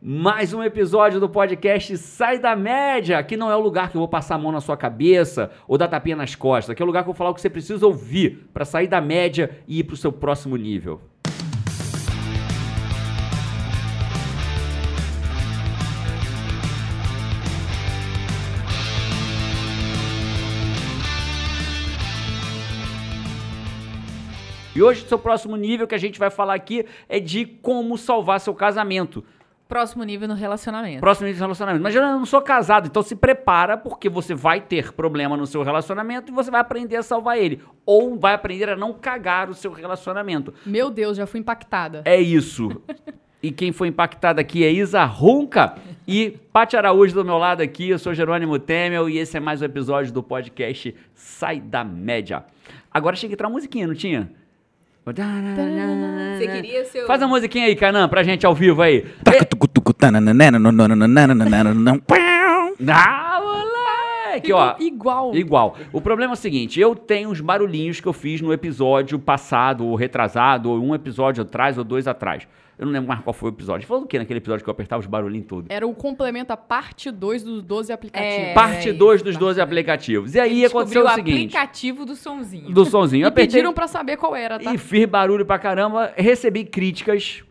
Mais um episódio do podcast Sai da Média. Aqui não é o lugar que eu vou passar a mão na sua cabeça ou dar tapinha nas costas. Aqui é o lugar que eu vou falar o que você precisa ouvir para sair da média e ir para o seu próximo nível. E hoje, o seu próximo nível que a gente vai falar aqui é de como salvar seu casamento. Próximo nível no relacionamento. Próximo nível de relacionamento. Mas eu não sou casado, então se prepara, porque você vai ter problema no seu relacionamento e você vai aprender a salvar ele. Ou vai aprender a não cagar o seu relacionamento. Meu Deus, já fui impactada. É isso. E quem foi impactada aqui é Isa Runca e Paty Araújo do meu lado aqui. Eu sou Jerônimo Temel e esse é mais um episódio do podcast Sai da Média. Agora chega a entrar uma musiquinha, não tinha? Você queria seu. Faz a musiquinha aí, Canan, pra gente ao vivo aí. Ah, moleque, ó. Igual. Igual. O problema é o seguinte, eu tenho uns barulhinhos que eu fiz no episódio passado, ou retrasado, ou um episódio atrás, ou dois atrás. Eu não lembro mais qual foi o episódio. Falou do que naquele episódio que eu apertava os barulhinhos todos? Era o complemento à parte 2 dos 12 aplicativos. É, Parte é 2 isso, dos parte 12 dois. aplicativos. E aí Ele aconteceu o seguinte, aplicativo do sonzinho. do sonzinho. E apertei pediram pra saber qual era, tá? e fiz barulho pra caramba, recebi críticas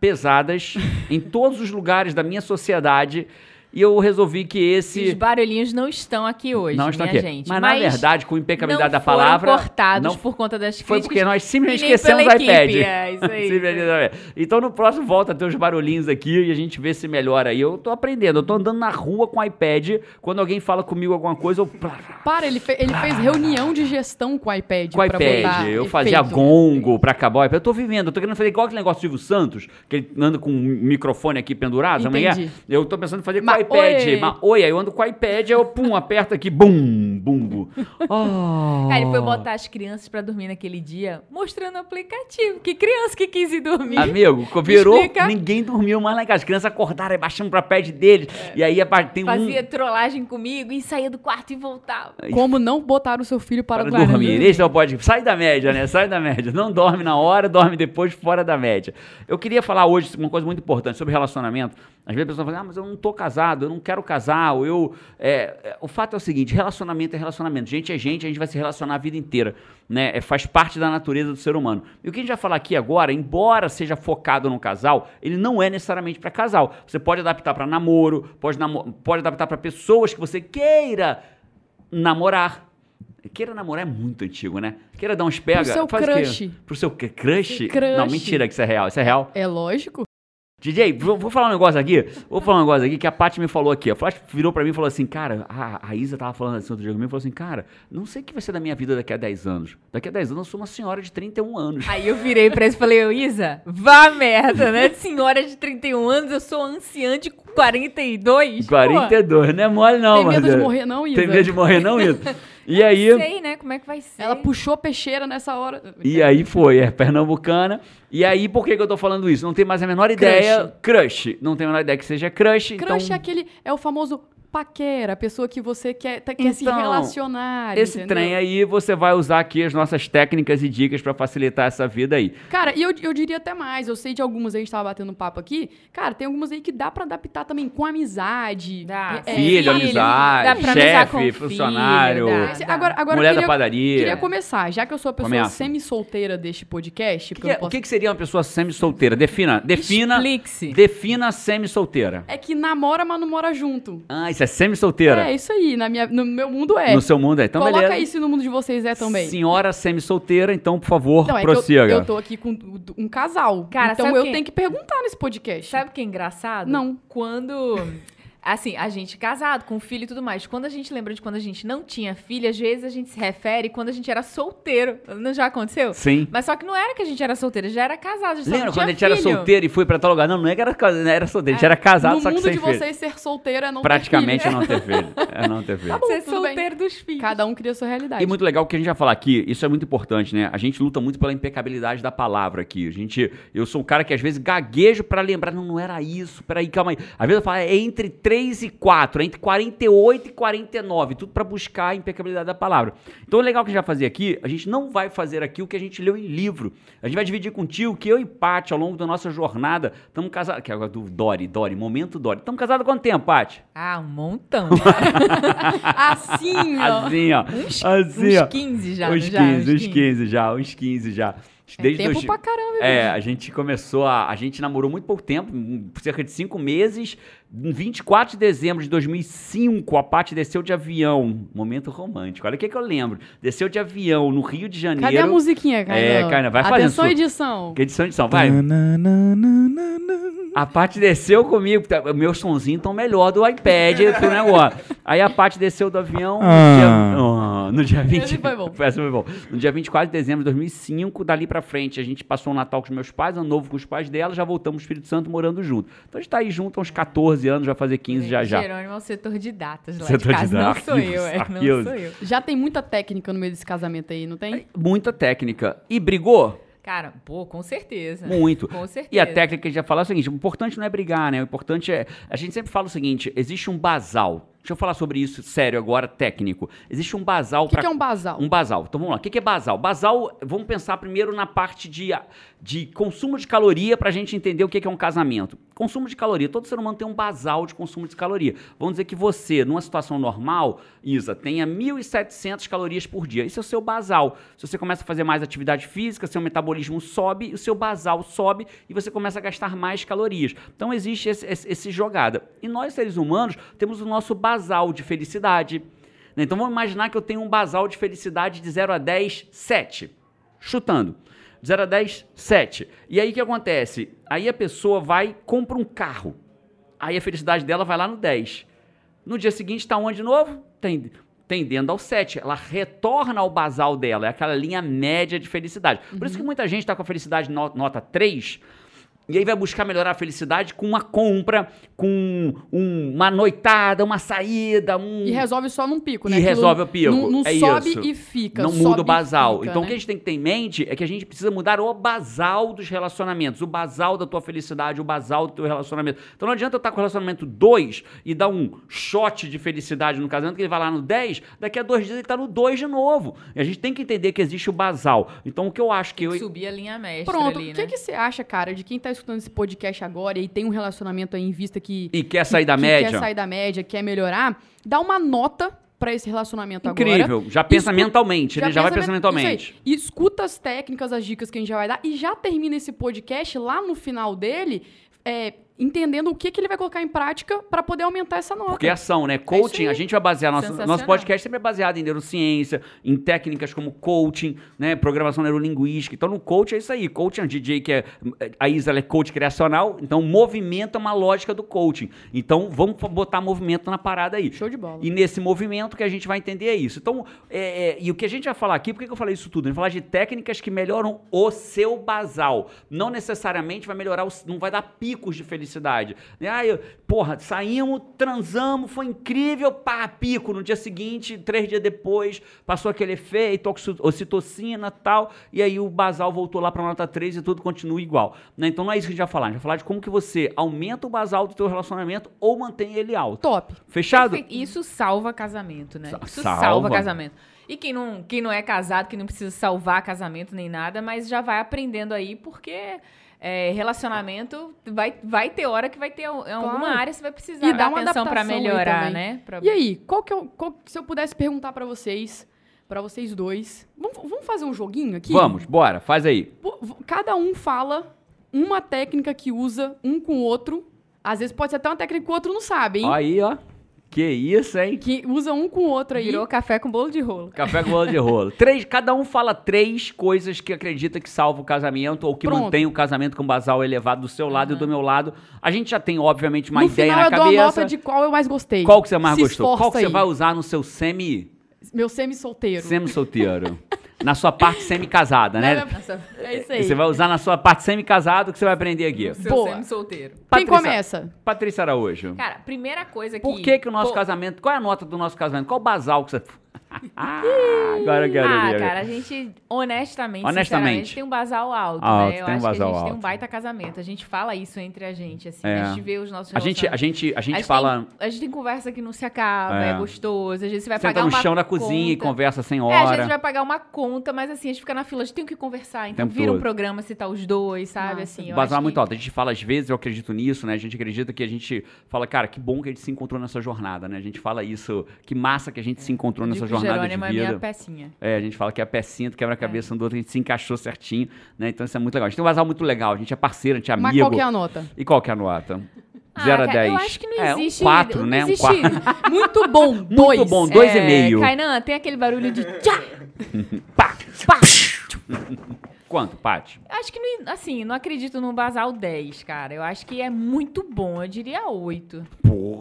pesadas em todos os lugares da minha sociedade e eu resolvi que esse... Os barulhinhos não estão aqui hoje, Não estão minha aqui. gente. Mas, na verdade, com impecabilidade não da palavra. Foram cortados não por conta das Foi críticas. porque nós simplesmente esquecemos o iPad. É, isso aí. Simplesmente não é. Então no próximo volta a ter os barulhinhos aqui e a gente vê se melhora aí. Eu tô aprendendo, eu tô andando na rua com o iPad. Quando alguém fala comigo alguma coisa, eu. Para, ele, fe- ele fez reunião de gestão com o iPad. Com o iPad, eu fazia efeito. gongo pra acabar o iPad. Eu tô vivendo, eu tô querendo fazer igual aquele negócio do Silvio Santos, que ele anda com um microfone aqui pendurado, é é? Entendi. Eu tô pensando em fazer com Ma- o iPad. oi. Ma- Oi, aí eu ando com o iPad, aí eu pum, aperto aqui, bum, bumbo. Oh. Cara, ele foi botar as crianças pra dormir naquele dia, mostrando o aplicativo. Que criança que quis ir dormir. Amigo, virou, Explica. ninguém dormiu mais lá em casa. As crianças acordaram, baixando pra pad deles. E aí tem Fazia um... trollagem comigo e saía do quarto e voltava. Como não botar o seu filho para, Para dormir. Esse é o pode. Sai da média, né? Sai da média. Não dorme na hora, dorme depois fora da média. Eu queria falar hoje uma coisa muito importante sobre relacionamento. Às vezes a pessoa fala, ah, mas eu não tô casado, eu não quero casar, ou eu. é, é, o fato é o seguinte: relacionamento é relacionamento. Gente é gente, a gente vai se relacionar a vida inteira. Né? É, faz parte da natureza do ser humano. E o que a gente vai falar aqui agora, embora seja focado no casal, ele não é necessariamente para casal. Você pode adaptar para namoro, pode, namo pode adaptar para pessoas que você queira namorar. Queira namorar é muito antigo, né? Queira dar uns pega. seu faz o quê? crush. Pro seu crush? Crush. Não, mentira que isso é real. Isso é real. É lógico. DJ, vou, falar um negócio aqui. Vou falar um negócio aqui que a Paty me falou aqui. A Paty virou pra mim e falou assim, cara, a, a Isa tava falando assim outro dia comigo, falou assim, cara, não sei o que vai ser da minha vida daqui a 10 anos. Daqui a 10 anos eu sou uma senhora de 31 anos. Aí eu virei pra ele e falei, ô Isa, vá merda, né? Senhora de 31 anos, eu sou anciã de 42. 42, não é mole não, Tem medo mas- de morrer não, Isa? Tem medo de morrer não, Isa? E aí... sei, né? Como é que vai ser? Ela puxou peixeira nessa hora. E aí foi, é pernambucana. E aí, por que, que eu tô falando isso? Não tem mais a menor ideia. Crush. Não tem a menor ideia que seja crush. Crush então... é aquele. É o famoso paquera, a pessoa que você quer, tá- quer se Então, relacionar. Esse entendeu? trem aí, você vai usar aqui as nossas técnicas e dicas pra facilitar essa vida aí. Cara, e eu, eu diria até mais. Eu sei de algumas aí, a gente tava batendo papo aqui. Cara, tem algumas aí que dá pra adaptar também com amizade. Dá. É, Filho, família. amizade, dá chefe, o filho, funcionário, dá. Esse- Agora, agora mulher eu queria, da padaria. queria começar, já que eu sou a pessoa semi-solteira deste podcast, O que, é- não posso... o que que seria uma pessoa semi-solteira? Defina. Defina. Explique-se. Defina semi-solteira. é que namora, mas não mora junto. Ah, isso é semi-solteira? É, isso aí. Na minha, no meu mundo é. No seu mundo é. Então, Coloca beleza. isso no mundo de vocês é também. Senhora semi-solteira, então, por favor, Não, é que eu, prossiga. eu tô aqui com um casal. Cara, então eu quem- tenho que perguntar nesse podcast. Sabe o que é engraçado? Não. Quando. Assim, a gente casado, com filho e tudo mais. Quando a gente lembra de quando a gente não tinha filho, às vezes a gente se refere quando a gente era solteiro. Não já aconteceu? Sim. Mas só que não era que a gente era solteiro, já era casado. Já só Lembra não quando a gente era filho. solteiro e foi pra tal lugar? Não, não é que era, casa- não era solteiro, a gente era casado, no só que mundo sem de filho. vocês, ser solteiro é não Praticamente ter é filho. não ter filho. É não ter filho. Tá bom, Ser tudo bem. solteiro dos filhos. Cada um cria a sua realidade. E muito legal que a gente vai falar aqui, isso é muito importante, né? A gente luta muito pela impecabilidade da palavra aqui. A gente, eu sou um cara que às vezes gaguejo pra lembrar, não, não era isso, peraí, calma aí. Às vezes eu falo, é entre 3 e 4, entre 48 e 49, tudo para buscar a impecabilidade da palavra. Então o legal que a gente vai fazer aqui, a gente não vai fazer aqui o que a gente leu em livro. A gente vai dividir contigo que eu e Paty, ao longo da nossa jornada, estamos casados. Que é agora do Dori, Dori, momento Dori. Estamos casados há quanto tempo, Paty? Ah, um montão. Assim, ó. Assim, ó. Uns, assim, uns ó. 15 já, Uns não já? 15, uns 15 já, uns 15 já. É tempo dois- pra caramba, É, bicho. a gente começou a. A gente namorou muito pouco tempo, cerca de cinco meses. Em 24 de dezembro de 2005, a Paty desceu de avião. Momento romântico. Olha o que, que eu lembro. Desceu de avião no Rio de Janeiro. Cadê a musiquinha, cara? É, Kainan, vai fazendo Atenção, edição. Que edição, edição, vai. A Paty desceu comigo, tá, o meu sonzinho tão melhor do iPad pro negócio. Aí a Paty desceu do avião Ah. dia, Ah, no dia 20. Esse foi bom. Essa foi bom. No dia 24 de dezembro de 2005, dali pra frente, a gente passou o Natal com os meus pais, ano novo com os pais dela, já voltamos pro Espírito Santo morando junto. Então a gente tá aí junto há uns 14 anos, vai fazer 15 já já. Jerônimo é o setor de datas lá Setor de de casa. Não datas, sou eu, é. Não sou eu. Já tem muita técnica no meio desse casamento aí, não tem? Muita técnica. E brigou? Cara, pô, com certeza. Muito. Com certeza. E a técnica que a gente já falou é o seguinte: o importante não é brigar, né? O importante é. A gente sempre fala o seguinte: existe um basal. Deixa eu falar sobre isso sério agora, técnico. Existe um basal O que, pra- que é um basal? Um basal. Então vamos lá. O que que é basal? Basal, vamos pensar primeiro na parte de, de consumo de caloria para a gente entender o que que é um casamento. Consumo de caloria. Todo ser humano tem um basal de consumo de caloria. Vamos dizer que você, numa situação normal, Isa, tenha 1.700 calorias por dia. Isso é o seu basal. Se você começa a fazer mais atividade física, seu metabolismo sobe, o seu basal sobe e você começa a gastar mais calorias. Então existe esse, esse, esse jogada. E nós, seres humanos, temos o nosso basal de felicidade. né? Então vamos imaginar que eu tenho um basal de felicidade de 0 a 10, 7. Chutando. De 0 a 10, 7. E aí o que acontece? Aí a pessoa vai e compra um carro. Aí a felicidade dela vai lá no 10. No dia seguinte está onde de novo? Tem, tendendo ao 7. Ela retorna ao basal dela. É aquela linha média de felicidade. Por isso que muita gente está com a felicidade no- nota 3. E aí vai buscar melhorar a felicidade com uma compra, com um- uma noitada, uma saída, um... E resolve só num pico, E né? Aquilo resolve o pico. Não, não é sobe isso. e fica. Não sobe muda o e basal. fica, então né? o que a gente tem que ter em mente é que a gente precisa mudar o basal dos relacionamentos, o basal da tua felicidade, o basal do teu relacionamento. Então não adianta eu estar com o relacionamento 2 e dar um shot de felicidade no casamento, que ele vai lá no 10, daqui a dois dias ele está no 2 de novo. E a gente tem que entender que existe o basal. Então o que eu acho que eu. Subir a linha mestra Pronto, ali, o que, né? que você acha, cara, de quem tá escutando esse podcast agora e tem um relacionamento aí em vista que. E quer sair da que média? Quer sair da média, quer melhorar, dá uma nota pra esse relacionamento Incrível. agora. Já pensa Escu- mentalmente, né? Já vai pensa pensar men- mentalmente. E escuta as técnicas, as dicas que a gente já vai dar e já termina esse podcast lá no final dele, é, entendendo o que, que ele vai colocar em prática pra poder aumentar essa nota. Porque é ação, né? Coaching, aí. a gente vai basear nosso, nosso podcast sempre é baseado em neurociência, em técnicas como coaching, né? Programação neurolinguística. Então, no coaching é isso aí. Coaching, a DJ que é. A Isa é coach criacional, então movimento é uma lógica do coaching. Então, vamos botar movimento na parada aí. Show de bola. E nesse movimento que a gente vai entender é isso. Então, é, é, e o que a gente vai falar aqui, por que que eu falei isso tudo? A gente vai falar de técnicas que melhoram o seu basal. Não necessariamente vai melhorar, o, não vai dar picos de felicidade. Ah, eu, porra, saímos, transamos, foi incrível, pá, pico. No dia seguinte, três dias depois, passou aquele efeito, ocitocina e tal, e aí o basal voltou lá para nota 3 e tudo continua igual. né? Então não é isso que a gente vai falar. A gente vai falar de como que você aumenta o basal do teu relacionamento ou mantém ele alto. Top. Fechado? Perfeito. Isso salva casamento, né? Sa- Isso salva. salva. casamento. E quem não, quem não é casado, que não precisa salvar casamento nem nada, mas já vai aprendendo aí, porque é, relacionamento vai, vai ter hora que vai ter em alguma Claro. área você vai precisar E dar dá uma atenção aí melhorar, né? Pra- E aí, qual que é o, qual- se eu pudesse perguntar pra vocês, pra vocês dois, vamos, vamos fazer um joguinho aqui? Vamos, bora, faz aí. Cada um fala uma técnica que usa um com o outro. Às vezes pode ser até uma técnica que o outro não sabe, hein? Aí, ó. Que isso, hein? Que usa um com o outro aí. Virou café com bolo de rolo. Café com bolo de rolo. Três, cada um fala três coisas que acredita que salva o casamento ou que Pronto. mantém o casamento com basal elevado do seu lado e do meu lado. A gente já tem, obviamente, uma no ideia final na eu dou a cabeça. nota de qual eu mais gostei. Qual que você mais Se gostou? Qual que você aí. vai usar no seu semi... Meu semi-solteiro. Semi-solteiro. na sua parte semi-casada, né? É isso aí. Você vai usar na sua parte semi-casado que você vai aprender aqui. O seu semi-solteiro. Quem começa? Patrícia Araújo. Cara, primeira coisa que... Por que que o nosso Pô, casamento... Qual é a nota do nosso casamento? Qual o basal que você... Ah, agora eu quero ah, ver. cara, a gente, honestamente, Honestamente. sinceramente, tem um basal alto, Alto, né? Eu tem um acho que a basal gente tem um alto. baita casamento. A gente fala isso entre a gente, assim. É. A gente vê os nossos A gente, a gente, a gente gente fala. Tem, a gente tem conversa que não se acaba, É. é, gostoso. Às vezes você vai Senta pagar no uma chão da cozinha e conta. conversa sem É, às vezes hora. vai pagar uma conta, mas assim, a gente fica na fila, a gente tem o que conversar. Então Tempo vira um todo. programa se tá os dois, sabe? Massa. Assim, eu Basal é muito que- alto. A gente fala, às vezes, eu acredito nisso, né? A gente acredita que a gente fala, cara, que bom que a gente se encontrou nessa jornada, né? A gente fala isso, que massa que a gente se encontrou nessa digo jornada de Jerônimo é minha vida. pecinha. É, a gente fala que é a pecinha do quebra-cabeça um do outro, a gente se encaixou certinho, né? Então isso é muito legal. A gente tem um basal muito legal, a gente é parceiro, a gente é Mas amigo. qual que é a nota? E qual que é a nota? Ah, 0 a cara, 10. Eu acho que não é, existe. um 4, não né? Um existe- 4. Muito bom, dois. Muito bom, dois e É, meio. Kainan, tem aquele barulho de tchá, Pá! pá. Quanto, Paty? Acho que, não, assim, não acredito no basal 10, cara. Eu acho que é muito bom. Eu diria 8.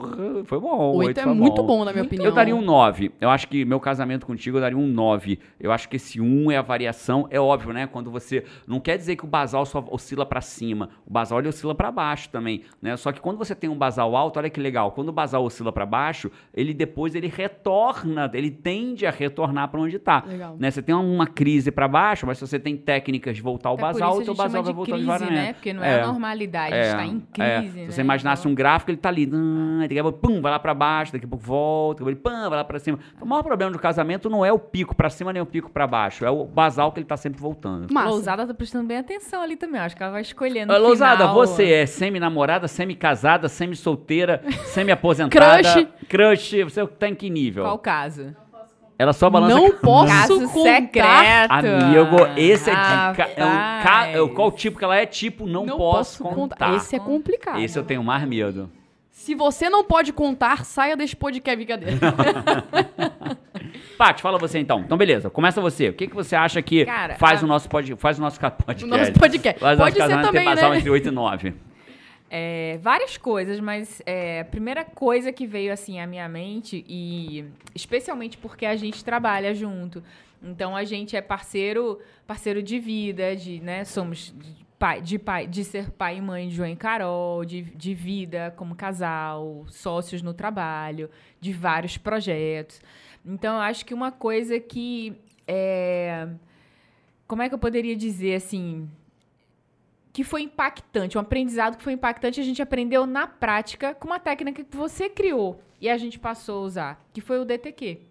Porra, foi bom. Oito oito é muito bom, na minha opinião. Eu daria um 9. Eu acho que meu casamento contigo eu daria um 9. Eu acho que esse 1 é a variação. É óbvio, né? Quando você. Não quer dizer que o basal só oscila pra cima. O basal ele oscila pra baixo também. Né? Só que quando você tem um basal alto, olha que legal. Quando o basal oscila pra baixo, ele depois ele retorna. Ele tende a retornar pra onde tá. Legal. Né? Você tem uma crise pra baixo, mas se você tem técnicas de voltar ao Até por basal, o gente basal vai de voltar crise, devagar. né? Porque não é, É. a normalidade, É, está em é. crise, né? Se você imaginasse Então- um gráfico, ele tá ali, ah, daqui a pouco, pum, vai lá pra baixo, daqui a pouco volta, daqui a pouco, pum, vai lá pra cima. Então, o maior problema do casamento não é o pico pra cima nem o pico pra baixo, é o basal que ele tá sempre voltando. Massa. Lousada tá prestando bem atenção ali também. Acho que ela vai escolhendo. Lousada, final, você é semi-namorada, semi-casada, semi-solteira, semi-aposentada? Crush. Crush, você tá em que nível? Qual caso? Ela só balança... Não posso Caso contar. secreto. Amigo, esse é de... Ah, é o ca- é qual tipo que ela é? Tipo, não, Não posso, contar. Esse é complicado. Esse eu tenho mais medo. Se você não pode contar, saia desse podcast, brincadeira. Paty, fala você então. Então, beleza, começa você. O que, que você acha que Cara, faz a- o nosso pod, faz o nosso ca- podcast? O nosso podcast. Faz o nosso Pode ser também, né? entre 8 e 9. É, várias coisas, mas é, a primeira coisa que veio assim à minha mente, e especialmente porque a gente trabalha junto. Então a gente é parceiro, parceiro de vida, de, né, somos de pai, de pai, de ser pai e mãe de João e Carol, de, de vida como casal, sócios no trabalho, de vários projetos. Então eu acho que uma coisa que é, como é que eu poderia dizer assim, que foi impactante, um aprendizado que foi impactante, a gente aprendeu na prática com uma técnica que você criou e a gente passou a usar, que foi o DTQ.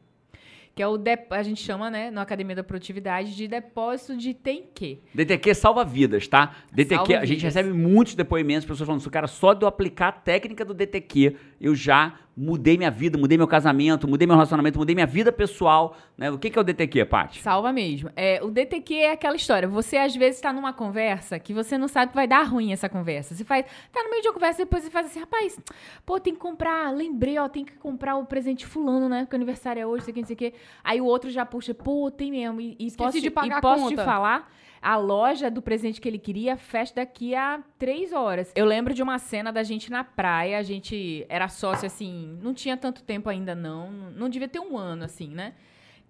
Que é o de- a gente chama, né, na Academia da Produtividade, de depósito de tem que. DTQ salva vidas, tá? DTQ, Salva a gente vidas. recebe muitos depoimentos, pessoas falando isso, cara, só de eu aplicar a técnica do DTQ, eu já mudei minha vida, mudei meu casamento, mudei meu relacionamento, mudei minha vida pessoal, né? O que, que é o DTQ, Paty? Salva mesmo. É, o DTQ é aquela história. Você, às vezes, está numa conversa que você não sabe que vai dar ruim essa conversa. Você faz. Tá no meio de uma conversa, depois você faz assim, rapaz, pô, tem que comprar. Lembrei, ó, tem que comprar o presente fulano, né? Porque o aniversário é hoje, sei que, não sei o quê. Aí o outro já puxa, pô, tem mesmo. E, e posso, de te- pagar e a posso te falar. A loja do presente que ele queria fecha daqui a três horas. Eu lembro de uma cena da gente na praia. A gente era sócio, assim, não tinha tanto tempo ainda, não. Não devia ter um ano, assim, né?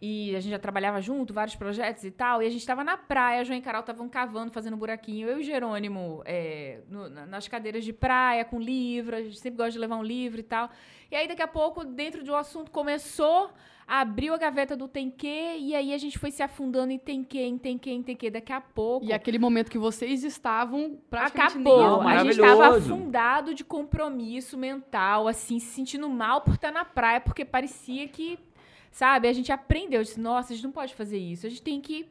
E a gente já trabalhava junto, vários projetos e tal. E a gente tava na praia, João e Carol estavam cavando, fazendo buraquinho. Eu e Jerônimo é, no- na- nas cadeiras de praia, com livro. A gente sempre gosta de levar um livro e tal. E aí, daqui a pouco, dentro de um assunto, começou, abriu a gaveta do tem que, e aí a gente foi se afundando em tem que, em tem que, em tem que. Daqui a pouco. E aquele momento que vocês estavam praticamente Acabou. a gente estava afundado de compromisso mental, assim, se sentindo mal por estar na praia, porque parecia que, sabe, a gente aprendeu, disse, nossa, a gente não pode fazer isso, a gente tem que.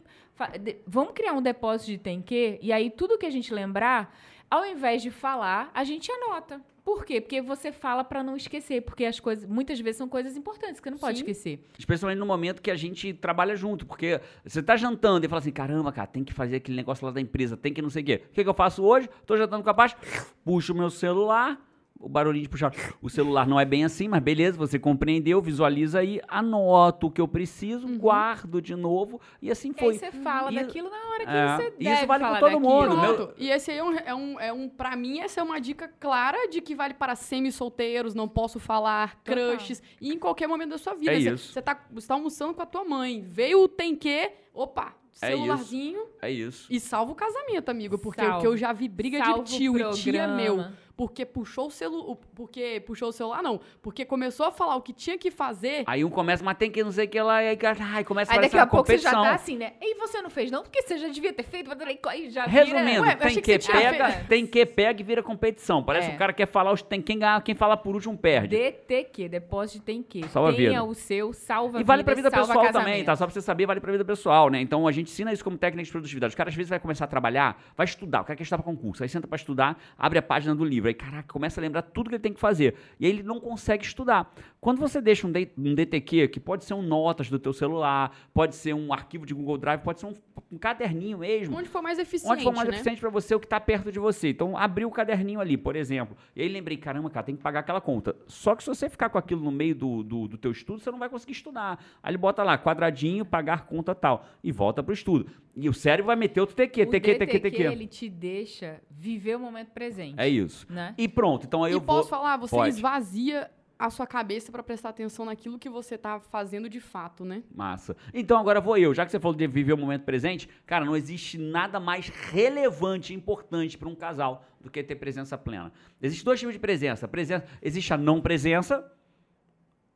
Vamos criar um depósito de tem que, e aí tudo que a gente lembrar, ao invés de falar, a gente anota. Por quê? Porque você fala pra não esquecer, porque as coisas, muitas vezes são coisas importantes que não pode Sim. esquecer. Especialmente no momento que a gente trabalha junto, porque você tá jantando e fala assim, caramba, cara, tem que fazer aquele negócio lá da empresa, tem que não sei o quê. O que, que eu faço hoje? Tô jantando com a Paty, puxo o meu celular, o barulhinho de puxar o celular não é bem assim, mas beleza, você compreendeu, visualiza aí, anoto o que eu preciso, guardo de novo, e assim Uhum. E aí foi. você fala E- daquilo na hora que É, você isso deve vale com falar todo daquilo. mundo, meu-. E esse aí é um, é um, é um. Pra mim, essa é uma dica clara de que vale para semi-solteiros, não posso falar, Total. crushes, e em qualquer momento da sua vida. É Você- isso. Você tá, você tá almoçando com a tua mãe, veio o tem que, opa, É celularzinho É isso. e salva o casamento, amigo. Porque o Salva. que eu já vi briga Salva o de tio e tia programa. meu. Porque puxou o celular. Porque puxou o celular, não. Porque começou a falar o que tinha que fazer. Aí um começa, mas tem que não sei o que lá, e aí, ai, começa a Aí parecer daqui a pouco você já competição. tá assim, né? E você não fez, não? Porque você já devia ter feito, mas aí já vira... Resumindo, Ué, tem que, que pega, tem que pega e vira competição. Parece É. o cara quer falar, os- tem quem ganhar, quem fala por último perde. DTQ, depósito tem que. Salva a Tenha vida. o seu, salva E vale pra vida pessoal casamento. também, tá? Só pra você saber, vale pra vida pessoal, né? Então a gente ensina isso como técnica de produtividade. Os caras às vezes vai começar a trabalhar, vai estudar, o cara quer estudar pra concurso, aí senta pra estudar, abre a página do livro, aí caraca, começa a lembrar tudo que ele tem que fazer. E aí ele não consegue estudar. Quando você deixa um, um DTQ, que pode ser um notas do teu celular, pode ser um arquivo de Google Drive, pode ser um, um caderninho mesmo. Onde for mais eficiente. Onde for mais né? eficiente pra você, o que tá perto de você. Então, abri o caderninho ali, por exemplo. E aí lembrei, caramba, cara, tem que pagar aquela conta. Só que se você ficar com aquilo no meio do, do, do teu estudo, você não vai conseguir estudar. Aí ele bota lá, quadradinho, pagar conta tal. E volta pro estudo. E o cérebro vai meter outro TQ, O TQ, TQ, TQ. ele te deixa viver o momento presente. É isso. Né? E pronto, então aí E eu vou... posso falar, você Pode. esvazia a sua cabeça pra prestar atenção naquilo que você tá fazendo de fato, né? Massa. Então agora vou eu. Já que você falou de viver o momento presente, cara, não existe nada mais relevante e importante para um casal do que ter presença plena. Existem dois tipos de presença. presença. Existe a não presença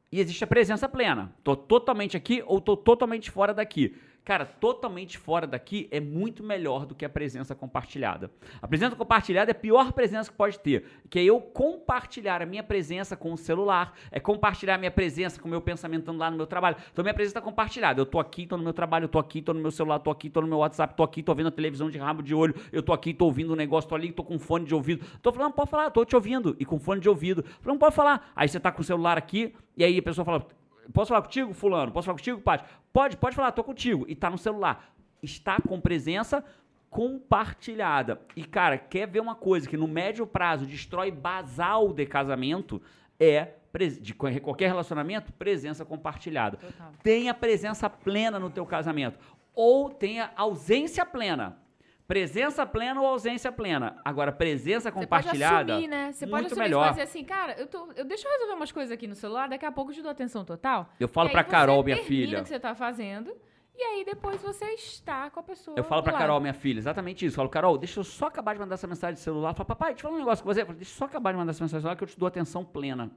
e existe a presença plena. Tô totalmente aqui ou tô totalmente fora daqui. Cara, totalmente fora daqui é muito melhor do que a presença compartilhada. A presença compartilhada é a pior presença que pode ter, que é eu compartilhar a minha presença com o celular, é compartilhar a minha presença com o meu pensamento lá no meu trabalho. Então minha presença está compartilhada. Eu tô aqui, tô no meu trabalho, eu tô aqui, tô no meu celular, tô aqui, tô no meu WhatsApp, tô aqui, tô vendo a televisão de rabo de olho, eu tô aqui, tô ouvindo um negócio, tô ali, tô com fone de ouvido. Tô falando, pode falar, tô te ouvindo e com fone de ouvido. Falando, pode falar. Aí você tá com o celular aqui e aí a pessoa fala, Posso falar contigo, fulano? Posso falar contigo, Paty? Pode, pode falar, tô contigo. E tá no celular. Está com presença compartilhada. E, cara, quer ver uma coisa que no médio prazo destrói basal de casamento? É, de qualquer relacionamento, presença compartilhada. Total. Tenha presença plena no teu casamento. Ou tenha ausência plena. Presença plena ou ausência plena. Agora, presença Você pode compartilhada. assumir, né? Você pode assumir, melhor. você pode dizer assim, cara, eu, tô, eu deixa eu resolver umas coisas aqui no celular, daqui a pouco eu te dou atenção total. Eu falo E você Carol, minha filha. o que você tá fazendo, e aí depois você está com a pessoa Eu falo pra lado. Carol, minha filha, exatamente isso. Eu falo, Carol, deixa eu só acabar de mandar essa mensagem de celular. Fala, papai, deixa eu falar um negócio com você. Eu falo, deixa eu só acabar de mandar essa mensagem de celular que eu te dou atenção plena.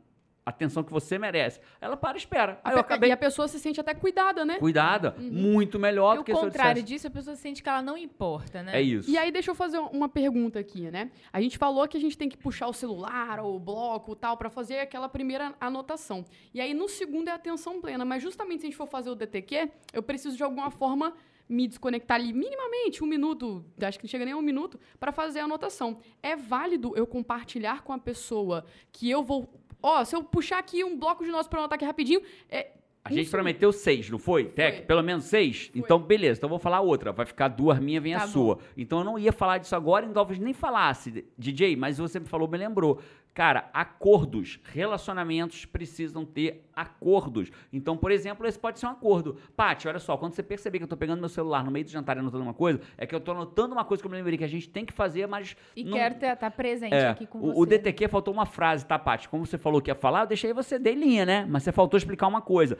Atenção que você merece. Ela para e espera. Aí eu E acabei a pessoa se sente até cuidada, né? cuidada. Muito melhor do E o que se eu contrário dissesse. disso, a pessoa sente que ela não importa, né? É isso. E aí, deixa eu fazer uma pergunta aqui, né? A gente falou que a gente tem que puxar o celular ou o bloco e tal pra fazer aquela primeira anotação. E aí, no segundo é atenção plena. Mas justamente se a gente for fazer o DTQ, eu preciso de alguma forma me desconectar ali minimamente, um minuto, acho que não chega nem a um minuto, pra fazer a anotação. É válido eu compartilhar com a pessoa que eu vou. Ó, se eu puxar aqui um bloco de notas pra anotar aqui rapidinho, é. A gente prometeu seis, não foi? Tec? Pelo menos seis? Então, beleza. Então, eu vou falar outra. Vai ficar duas minhas, vem a Tá sua. Então, eu não ia falar disso agora e talvez nem falasse, DJ, mas você me falou, me lembrou. Cara, acordos, relacionamentos precisam ter acordos. Então, por exemplo, esse pode ser um acordo. Paty, olha só, quando você perceber que eu tô pegando meu celular no meio do jantar e anotando uma coisa, é que eu tô anotando uma coisa que eu me lembrei que a gente tem que fazer, mas... E não- quero estar presente é, aqui com o, você. o DTQ faltou uma frase, tá, Paty? Como você falou que ia falar, eu deixei você de linha, né? Mas você faltou explicar uma coisa.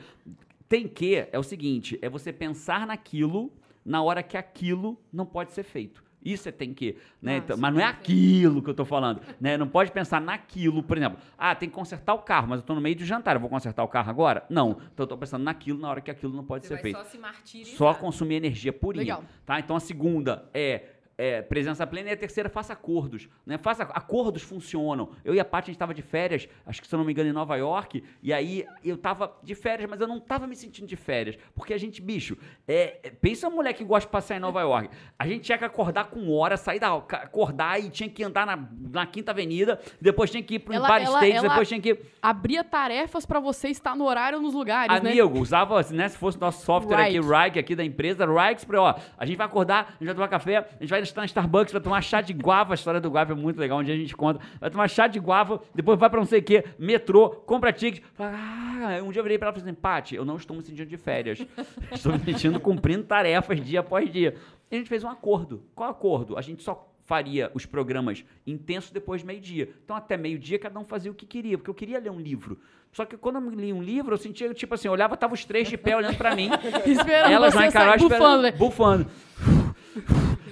Tem que é o seguinte, é você pensar naquilo na hora que aquilo não pode ser feito. Isso é tem que, né? Então, mas não é aquilo que eu tô falando, né? Não pode pensar naquilo, por exemplo. Ah, tem que consertar o carro, mas eu tô no meio do jantar, eu vou consertar o carro agora? Não. Então eu tô pensando naquilo na hora que aquilo não pode Você ser feito só se martirizar. só consumir energia purinha. Legal. Tá? Então a segunda é, é presença plena e a terceira faça acordos. Né? Faça, acordos funcionam. Eu e a Paty, a gente estava de férias, acho que se eu não me engano, em Nova York, e aí eu tava de férias, mas eu não tava me sentindo de férias. Porque a gente, bicho, é, é- pensa uma mulher que gosta de passar em Nova York. A gente tinha que acordar com hora, sair da. acordar e tinha que andar na, na Quinta Avenida, depois tinha que ir Ela- Empire ela- State, ela- depois tinha que. Abria tarefas pra você estar no horário nos lugares, né? Amigo, usava, né, se fosse nosso software aqui. Rike, aqui da empresa, Rike Spray, ó, a gente vai acordar, a gente vai tomar café, a gente vai estar na Starbucks, vai tomar chá de guava, a história do guava é muito legal, um dia a gente conta, vai tomar chá de guava, depois vai pra não sei o que, metrô, compra ticket, fala, ah, um dia eu virei pra ela e falei assim, Paty, eu não estou me sentindo de férias, estou me sentindo cumprindo tarefas dia após dia. E a gente fez um acordo. Qual acordo? A gente só faria os programas intensos depois de meio-dia. Então, até meio-dia, cada um fazia o que queria, porque eu queria ler um livro. Só que quando eu li um livro, eu sentia, tipo assim, eu olhava, tava os três de pé olhando pra mim. Esperando Elas lá em Carol bufando, bufando.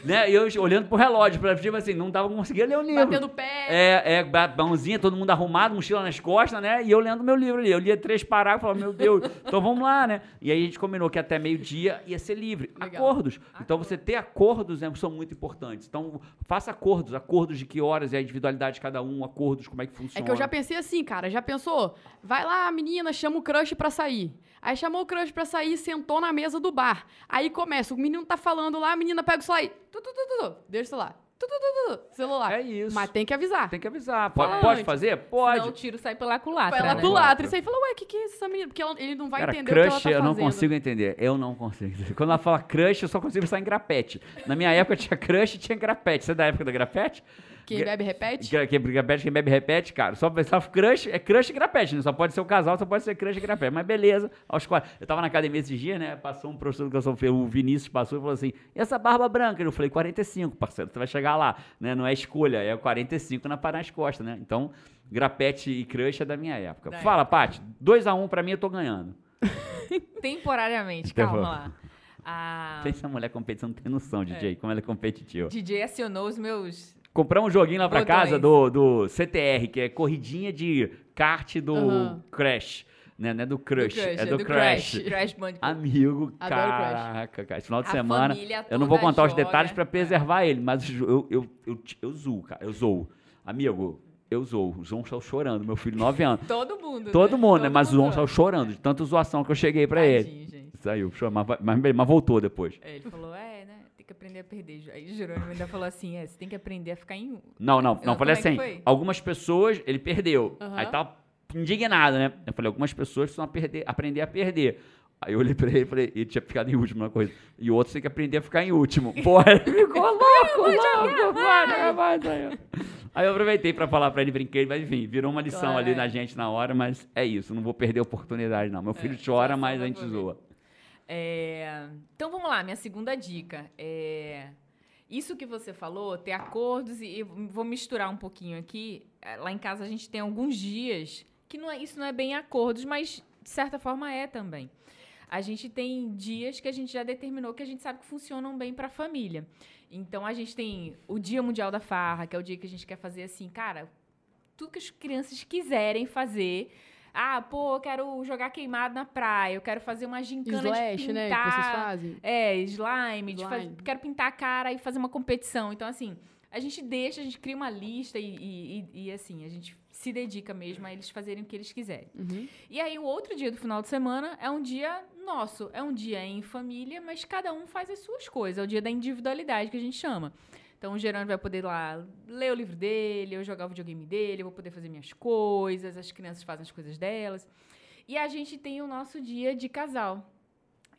Né? E eu olhando pro relógio, pra, tipo assim, não tava conseguindo ler o livro. Batendo pé. É, é, mãozinha, todo mundo arrumado, mochila nas costas, né? E eu lendo meu livro ali. Eu lia três parágrafos, falava, meu Deus, então vamos lá, né? E aí a gente combinou que até meio-dia ia ser livre. Legal. Acordos. Então você ter acordos né, são muito importantes. Então faça acordos, acordos de que horas é a individualidade de cada um, acordos, como é que É funciona. que eu já pensei assim, cara. Já pensou? Vai lá, menina, chama o crush pra sair. Aí chamou o crush pra sair, sentou na mesa do bar. Aí começa, o menino tá falando lá, a menina pega o celular. e Tu, tu, tu, tu, tu, deixa o celular. Tu, tu, tu, tu, tu, celular. É isso. Mas tem que avisar. Tem que avisar. Pode, Fala pode antes. fazer? Pode. o tiro sai pela culatra, lá né? Culatra. lado. E você fala, ué, o que, que é essa menina? Porque ela- ele não vai Cara, entender o que ela crush tá eu não consigo entender. Eu não consigo entender. Quando ela fala crush, eu só consigo pensar em grapete. Na minha época tinha crush e tinha grapete. Você é da época da grapete? Quem bebe, repete. Quem grapete, quem bebe, repete, cara. Só pensava crush, é crush e grapete, né? Só pode ser o casal, só pode ser crush e grapete. Mas beleza, aos quatro. Eu tava na academia esses dias, né? Passou um professor do educação física, o Vinícius passou e falou assim: e essa barba branca? Eu falei, 45, parceiro, você vai chegar lá, né? Não é escolha, é o 45 na para nas costas, né? Então, grapete e crush é da minha época. Da Fala, Paty, 2x1 pra mim eu tô ganhando. Temporariamente, Então calma lá. A Pensa a mulher competição, não tem noção, DJ, como ela é competitiva. DJ acionou os meus. Compramos um joguinho lá pra Botões. casa do, do CTR, que é corridinha de kart do Aham. Crash. Né? Não é do Crush, Crush, é do, Crash. Crash Bandicoot. Amigo, Adoro Crash. caraca, cara. Esse final de A semana. Eu não vou contar os detalhes pra É. preservar ele, mas eu, eu, eu, eu, zoo, cara. Eu zoo. Amigo, eu zoo. O João saiu chorando, meu filho, 9 anos. Todo mundo. Todo né? mundo, né? Todo Mas o João mundo saiu chorando de tanta zoação que eu cheguei pra ele. Gente. Saiu, mas, mas, mas voltou depois. É, ele falou, é, né? Tem que aprender a perder. Aí Jerônimo ainda falou assim: é, você tem que aprender a ficar em. Não, não, não. Não, falei é assim, algumas pessoas, ele perdeu. Aham. Aí tava indignado, né? Eu falei, algumas pessoas precisam perder, aprender a perder. Aí eu olhei pra ele e falei, ele tinha ficado em último na coisa. E o outro tem que aprender a ficar em último. Porra, ele ficou louco, louco, vai, vai. Aí eu aproveitei pra falar pra ele, brinquei, mas enfim, virou uma lição Claro, ali é. na gente na hora, mas é isso, não vou perder a oportunidade, não. Meu filho só chora, mas a gente zoa. É, Então vamos lá, minha segunda dica. É... Isso que você falou, ter acordos, e vou misturar um pouquinho aqui. É, Lá em casa a gente tem alguns dias que não é, isso não é bem acordos, mas de certa forma é também. A gente tem dias que a gente já determinou que a gente sabe que funcionam bem para a família. Então a gente tem o Dia Mundial da Farra, que é o dia que a gente quer fazer assim, cara, tudo que as crianças quiserem fazer. Ah, pô, eu quero jogar queimado na praia, eu quero fazer uma gincana Slash, de né? pintar. Que vocês fazem. É, slime, de faz- Slime. quero pintar a cara e fazer uma competição. Então, assim, a gente deixa, a gente cria uma lista e, e- e- e, assim, a gente se dedica mesmo a eles fazerem o que eles quiserem. Uhum. E aí, o outro dia do final de semana é um dia nosso, é um dia em família, mas cada um faz as suas coisas. É o dia da individualidade que a gente chama. Então, o Gerando vai poder lá ler o livro dele, eu jogar o videogame dele, eu vou poder fazer minhas coisas, as crianças fazem as coisas delas. E a gente tem o nosso dia de casal.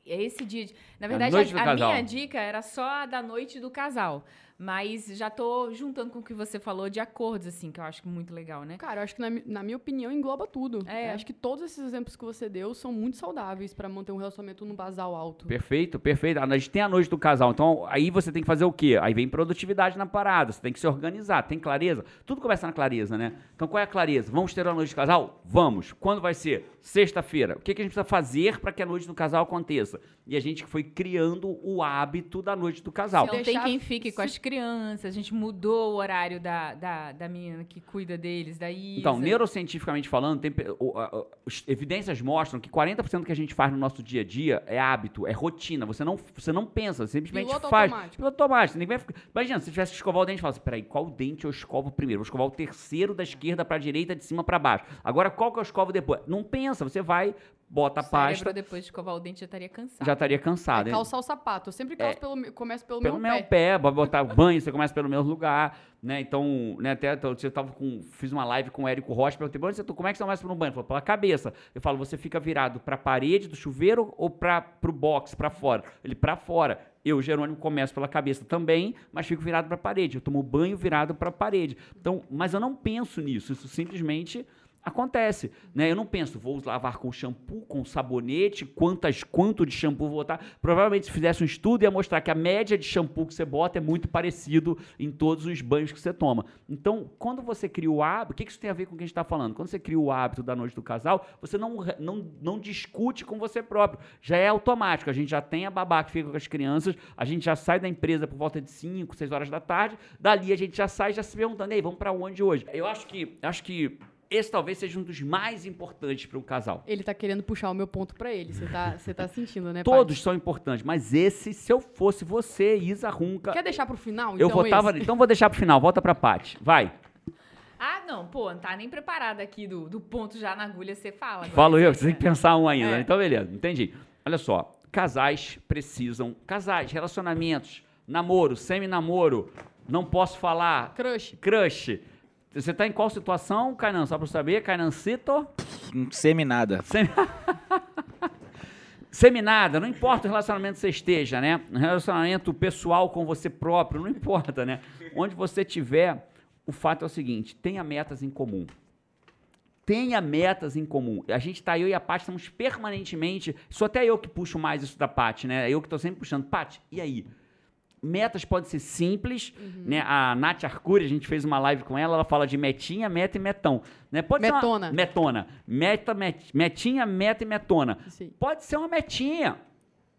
E é esse dia. De... Na verdade, a, a casal. minha dica era só a da noite do casal. Mas já tô juntando com o que você falou de acordos, assim, que eu acho muito legal, né? Cara, eu acho que na, na minha opinião engloba tudo. É. Eu acho que todos esses exemplos que você deu são muito saudáveis pra manter um relacionamento num basal alto. Perfeito, perfeito. A gente tem a noite do casal. Então, aí você tem que fazer o quê? Aí vem produtividade na parada. Você tem que se organizar. Tem clareza? Tudo começa na clareza, né? Então, qual é a clareza? Vamos ter a noite do casal? Vamos. Quando vai ser? Sexta-feira. O que, que a gente precisa fazer para que a noite do casal aconteça? E a gente foi criando o hábito da noite do casal. Não tem quem fique com as crianças. A gente mudou o horário da, da, da menina que cuida deles, da Isa. Então, neurocientificamente falando, tem, o- a- a- evidências mostram que 40% do que a gente faz no nosso dia a dia é hábito, é rotina. Você não, você não pensa, você simplesmente Piloto faz. automático. Piloto automático. Ninguém vai ficar- Imagina, se tivesse que escovar o dente, fala assim, peraí, qual dente eu escovo primeiro? Vou escovar o terceiro da esquerda pra direita, de cima pra baixo. Agora, qual que eu escovo depois? Não pensa, você vai, bota a o pasta, depois de escovar o dente, já estaria cansado. já estaria cansado. É hein? calçar o sapato. Eu sempre calço pelo, me- começo pelo, É. pelo meu meu pé. vai botar banho, você começa pelo mesmo lugar, né? Então, né, até tô- você tava com, fiz uma live com o Érico Rocha, perguntei, "Onde você tá? como é que você começa pelo banho? Ele falou, pela cabeça. Eu falo, você fica virado pra parede do chuveiro ou para pro box, pra fora? Ele pra fora. Eu, Jerônimo, começo pela cabeça também, mas fico virado pra parede. Eu tomo banho virado pra parede. Então, mas eu não penso nisso, isso simplesmente Acontece, né? Eu não penso, vou lavar com shampoo, com sabonete, quantas, quanto de shampoo vou botar. Provavelmente, se fizesse um estudo, ia mostrar que a média de shampoo que você bota é muito parecido em todos os banhos que você toma. Então, quando você cria o hábito, o que isso tem a ver com o que a gente está falando? Quando você cria o hábito da noite do casal, você não, não, não discute com você próprio. Já é automático. A gente já tem a babá que fica com as crianças, a gente já sai da empresa por volta de 5, 6 horas da tarde, dali a gente já sai já se perguntando, ei, vamos para onde hoje? Eu acho que, acho que esse talvez seja um dos mais importantes para um casal. Ele tá querendo puxar o meu ponto para ele. Você tá, você tá sentindo, né? Todos são importantes, mas esse, se eu fosse você, Isa Runca. Quer deixar pro final? Eu então, votava. esse? Então vou deixar pro final. Volta pra Paty. Vai. Ah, não, pô, não tá nem preparada aqui do, do ponto já na agulha, você fala. agora, Falo eu, né? você tem que pensar um ainda. É. Então, beleza, entendi. Olha só, casais precisam. Casais, relacionamentos, namoro, semi-namoro, não posso falar. Crush. Crush. Você tá em qual situação, Kainan? Só eu saber, Kainancito? Não semi nada. Sem... Seminada, não importa o relacionamento que você esteja, né? Um relacionamento pessoal com você próprio, não importa, né? Onde você estiver, o fato é o seguinte: tenha metas em comum. Tenha metas em comum. A gente tá, eu e a Paty, estamos permanentemente. Sou até eu que puxo mais isso da Paty, né? Eu que tô sempre puxando. Paty, e aí? Metas podem ser simples, né? A Nath Arcuri, a gente fez uma live com ela, ela fala de metinha, meta e metão. Né? Pode ser uma- Metona. metona. Meta, met- metinha, meta e metona. Aí. Pode ser uma metinha.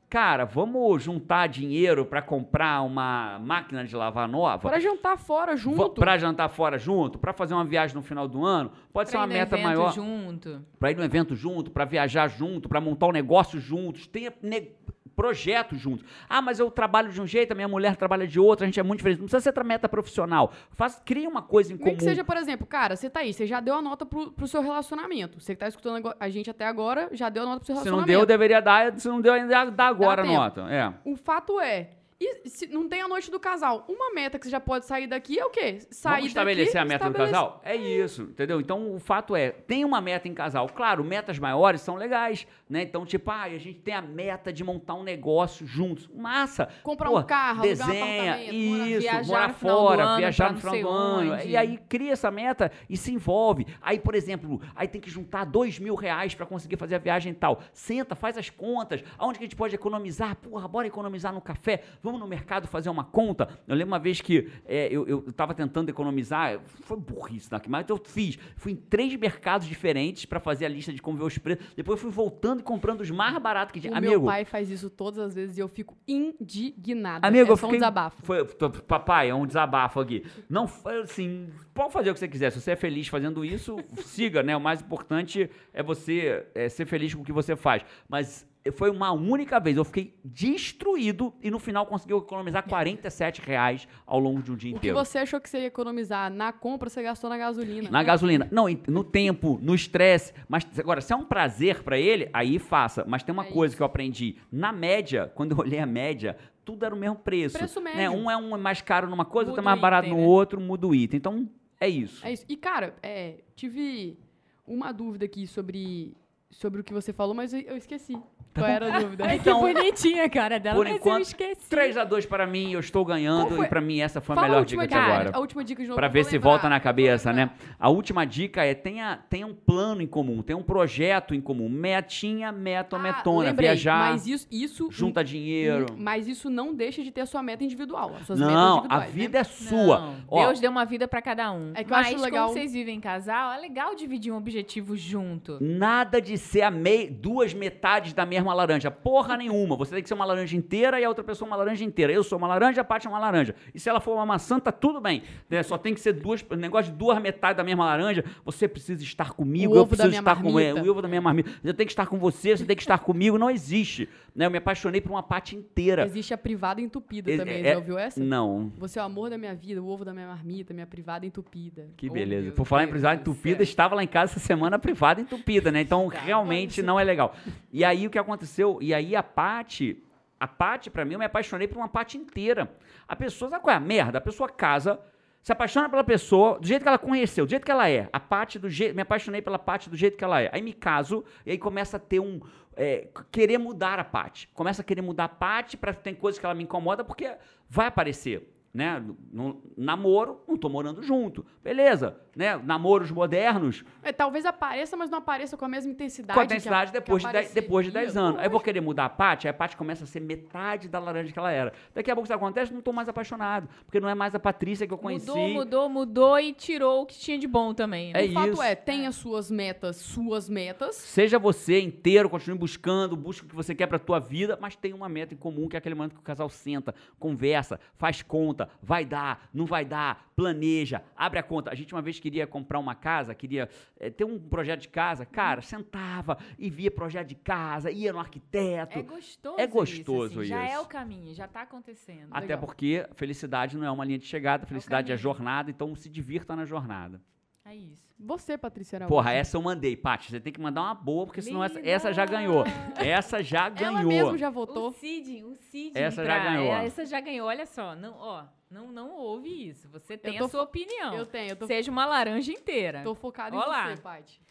Cara, vamos juntar dinheiro para comprar uma máquina de lavar nova? Pra jantar fora junto. Para jantar fora junto, para fazer uma viagem no final do ano, pode ser Pra uma ir no meta evento maior. junto. Para ir no evento junto, para viajar junto, para montar um negócio juntos, tenha ne- projetos juntos. Ah, mas eu trabalho de um jeito, a minha mulher trabalha de outro, a gente é muito diferente. Não precisa ser outra meta profissional. Faz, cria uma coisa em Nem comum. que seja, por exemplo, cara, você tá aí, você já deu a nota pro, pro seu relacionamento. Você que tá escutando a gente até agora, já deu a nota pro seu Se não relacionamento. deu, deveria dar. Se não deu, ainda dá agora a nota. É. O fato é, e se não tem a noite do casal, uma meta que você já pode sair daqui é o quê? Sair Vamos estabelecer daqui, a meta do estabelecer- casal? É isso, entendeu? Então o fato é, tem uma meta em casal. Claro, metas maiores são legais, né? Então, tipo, ah, a gente tem a meta de montar um negócio juntos. Massa. Comprar Pô, um carro, um desenha, morar- isso, viajar morar do fora, ano viajar no final do ano. onde. E aí cria essa meta e se envolve. Aí, por exemplo, aí tem que juntar dois mil reais pra conseguir fazer a viagem e tal. Senta, faz as contas. Aonde que a gente pode economizar? Porra, bora economizar no café. Vamos no mercado fazer uma conta. Eu lembro uma vez que é, eu, eu tava tentando economizar. Foi burrice daqui, mas eu fiz. Fui em três mercados diferentes pra fazer a lista de como ver os preços. Depois fui voltando e comprando os mais baratos que tinha. O Amigo, meu pai faz isso todas as vezes e eu fico indignada. Amigo, é eu fiquei... um desabafo. Foi, papai, é um desabafo aqui. Não, assim, pode fazer o que você quiser. Se você é feliz fazendo isso, siga, né? O mais importante é você é, ser feliz com o que você faz. Mas foi uma única vez. Eu fiquei destruído e no final consegui economizar 47 reais ao longo de um dia O que inteiro. você achou que você ia economizar na compra, você gastou na gasolina. Na gasolina. Não, no tempo, no estresse. Mas agora, se é um prazer pra ele, aí faça. Mas tem uma É coisa isso. que eu aprendi. Na média, quando eu olhei a média, tudo era o mesmo preço. Preço né? médio. Um é um mais caro numa coisa, outro é o mais barato item, no né? outro, muda o item. Então, é isso. É isso. E, cara, é, tive uma dúvida aqui sobre, sobre o que você falou, mas eu esqueci. Qual era a dúvida? Então, que bonitinha a cara dela, por mas eu enquanto, esqueci. 3x2 para mim, eu estou ganhando. E pra mim, essa foi a Fala melhor a última dica até dica, agora. A última dica de novo. Pra eu ver se lembrar, volta na eu cabeça, né? A última dica é tenha, tenha um plano em comum, tenha um projeto em comum. Metinha, meta ou Ah, metona. lembrei, Viajar, Mas isso, isso junta dinheiro. Mas isso não deixa de ter a sua meta individual. As suas Não, metas a né? vida é sua. Não, Ó, Deus deu uma vida pra cada um. É que eu Mas acho legal- como vocês vivem em casal, é legal dividir um objetivo junto. Nada de ser a mei- duas metades da mesma laranja. Porra nenhuma. Você tem que ser uma laranja inteira e a outra pessoa uma laranja inteira. Eu sou uma laranja, a Paty é uma laranja. E se ela for uma maçã, tá tudo bem. né? Só tem que ser duas. Negócio de duas metades da mesma laranja. Você precisa estar comigo, O eu preciso estar com é, o ovo da minha marmita. Eu tenho que estar com você, você tem que estar comigo. Não existe. Né? Eu me apaixonei por uma Paty inteira. Existe a privada entupida É- também. é- Já ouviu essa? Não. Você é o amor da minha vida, o ovo da minha marmita, minha privada entupida. Que Oh, beleza. meu Por falar em Deus privada do entupida, estava lá em casa essa semana privada entupida, né? Então, Tá, realmente não é legal. E aí o que aconteceu? E aí a Paty, a Paty pra mim, eu me apaixonei por uma Paty inteira. A pessoa, sabe qual é a merda? A pessoa casa, se apaixona pela pessoa do jeito que ela conheceu, do jeito que ela é. A Paty do jeito, me apaixonei pela Paty do jeito que ela é. Aí me caso e aí começa a ter um é, querer mudar a Paty. Começa a querer mudar a Paty para tem coisas que ela me incomoda porque vai aparecer. Né? No, namoro, não tô morando junto. Beleza, né? Namoros modernos, É, talvez apareça, mas não apareça com a mesma intensidade. com a que intensidade a- depois, que de dez, depois de 10 apareceria. anos. Aí eu vou querer mudar a Paty, aí a Paty começa a ser metade da laranja que ela era. Daqui a pouco isso acontece, não tô mais apaixonado. Porque não é mais a Patrícia que eu conheci. Mudou, mudou, mudou e tirou o que tinha de bom também. né? É o fato isso. é, tenha suas metas, suas metas. Seja você inteiro, continue buscando, busca o que você quer pra tua vida, mas tem uma meta em comum, que é aquele momento que o casal senta, conversa, faz conta, vai dar, não vai dar, planeja, abre a conta. A gente uma vez queria comprar uma casa, queria eh, ter um projeto de casa, cara, sentava e via projeto de casa, ia no arquiteto. É gostoso. É gostoso isso. assim, Já é o caminho, já tá acontecendo. Até legal. porque felicidade não é uma linha de chegada, felicidade é, caminho. jornada, então se divirta na jornada. É isso. Você, Patrícia Araújo. Porra, essa eu mandei, Paty. Você tem que mandar uma boa, porque senão essa, essa já ganhou. Essa já Ela ganhou. mesmo já O votou. Cid, o Cid. Essa já ganhou. é, Essa já ganhou. Olha só, não, ó, não, não ouve isso. Você tem tô a sua opinião. Eu tenho, eu tô, Seja uma laranja inteira. tô focada em Olá. você, Paty.